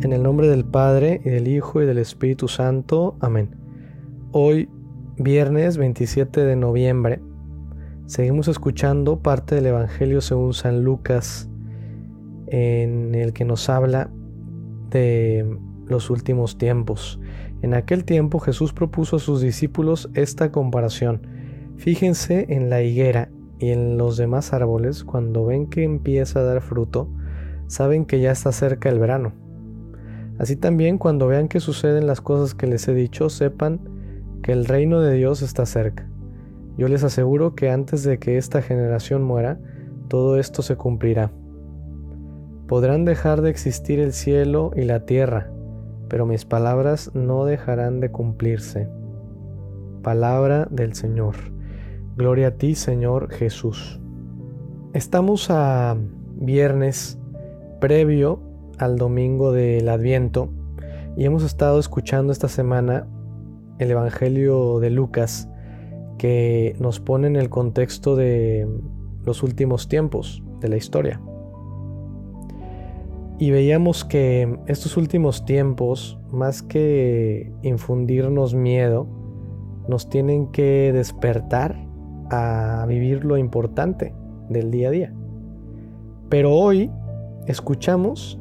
En el nombre del Padre, y del Hijo, y del Espíritu Santo. Amén. Hoy, viernes 27 de noviembre, seguimos escuchando parte del Evangelio según San Lucas, en el que nos habla de los últimos tiempos. En aquel tiempo Jesús propuso a sus discípulos esta comparación. Fíjense en la higuera y en los demás árboles, cuando ven que empieza a dar fruto, saben que ya está cerca el verano. Así también cuando vean que suceden las cosas que les he dicho, sepan que el reino de Dios está cerca. Yo les aseguro que antes de que esta generación muera, todo esto se cumplirá. Podrán dejar de existir el cielo y la tierra, pero mis palabras no dejarán de cumplirse. Palabra del Señor. Gloria a ti, Señor Jesús. Estamos a viernes previo al domingo del Adviento y hemos estado escuchando esta semana el Evangelio de Lucas que nos pone en el contexto de los últimos tiempos de la historia. Y veíamos que estos últimos tiempos, más que infundirnos miedo, nos tienen que despertar a vivir lo importante del día a día. Pero hoy escuchamos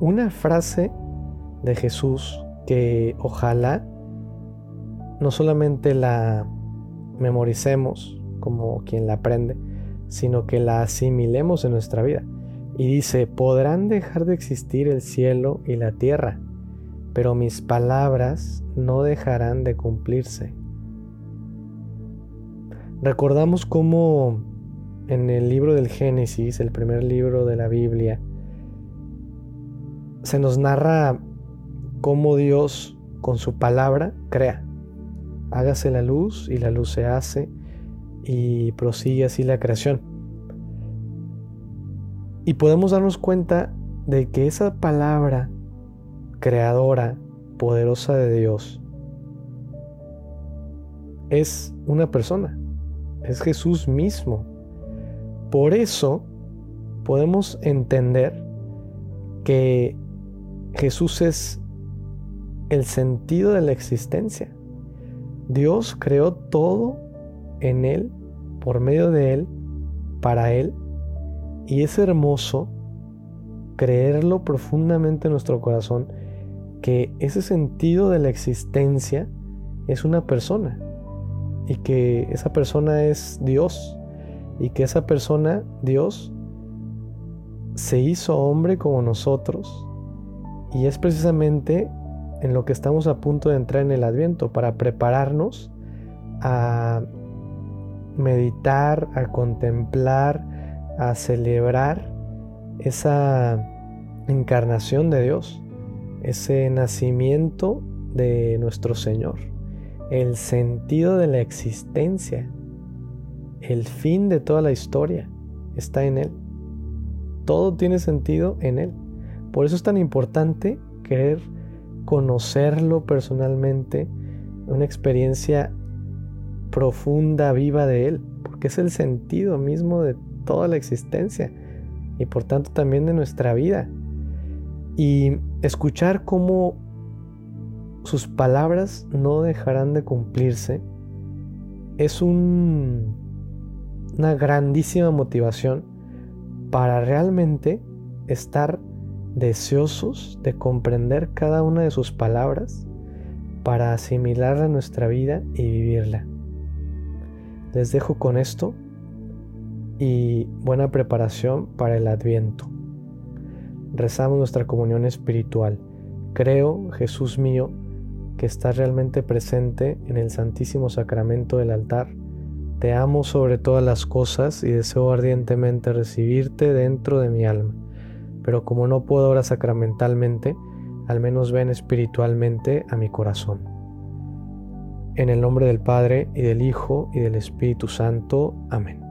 una frase de Jesús que ojalá no solamente la memoricemos como quien la aprende, sino que la asimilemos en nuestra vida. Y dice, podrán dejar de existir el cielo y la tierra, pero mis palabras no dejarán de cumplirse. Recordamos cómo en el libro del Génesis, el primer libro de la Biblia, se nos narra cómo Dios con su palabra crea. Hágase la luz y la luz se hace y prosigue así la creación. Y podemos darnos cuenta de que esa palabra creadora, poderosa de Dios, es una persona, es Jesús mismo. Por eso podemos entender que Jesús es el sentido de la existencia. Dios creó todo en Él, por medio de Él, para Él, y es hermoso creerlo profundamente en nuestro corazón, que ese sentido de la existencia es una persona, y que esa persona es Dios, y que esa persona, Dios, se hizo hombre como nosotros, y es precisamente en lo que estamos a punto de entrar en el Adviento, para prepararnos a meditar, a contemplar, a celebrar esa encarnación de Dios, ese nacimiento de nuestro Señor, el sentido de la existencia, el fin de toda la historia está en Él. Todo tiene sentido en Él. Por eso es tan importante querer conocerlo personalmente, una experiencia profunda, viva de Él, porque es el sentido mismo de toda la existencia y por tanto también de nuestra vida. Y escuchar cómo sus palabras no dejarán de cumplirse es una grandísima motivación para realmente estar deseosos de comprender cada una de sus palabras para asimilarla a nuestra vida y vivirla. Les dejo con esto y buena preparación para el adviento. Rezamos nuestra comunión espiritual. Creo, Jesús mío, que estás realmente presente en el Santísimo Sacramento del altar. Te amo sobre todas las cosas y deseo ardientemente recibirte dentro de mi alma pero como no puedo ahora sacramentalmente, al menos ven espiritualmente a mi corazón. En el nombre del Padre, y del Hijo, y del Espíritu Santo. Amén.